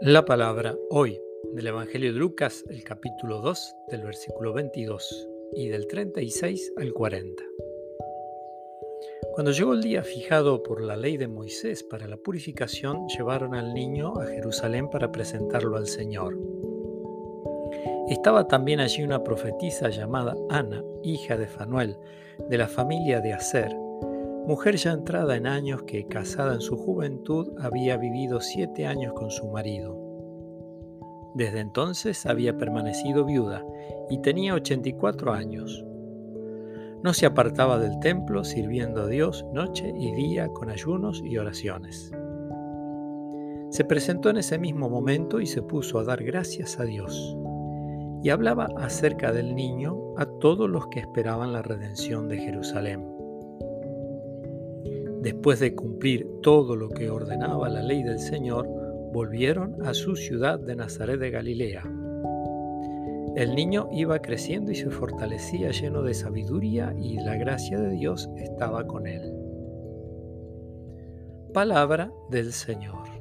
La palabra hoy del Evangelio de Lucas, el capítulo 2, del versículo 22 y del 36 al 40. Cuando llegó el día fijado por la ley de Moisés para la purificación, llevaron al niño a Jerusalén para presentarlo al Señor. Estaba también allí una profetisa llamada Ana, hija de Fanuel, de la familia de Aser mujer ya entrada en años que, casada en su juventud, había vivido siete años con su marido. Desde entonces había permanecido viuda y tenía 84 años. No se apartaba del templo sirviendo a Dios noche y día con ayunos y oraciones. Se presentó en ese mismo momento y se puso a dar gracias a Dios. Y hablaba acerca del niño a todos los que esperaban la redención de Jerusalén. Después de cumplir todo lo que ordenaba la ley del Señor, volvieron a su ciudad de Nazaret de Galilea. El niño iba creciendo y se fortalecía lleno de sabiduría y la gracia de Dios estaba con él. Palabra del Señor.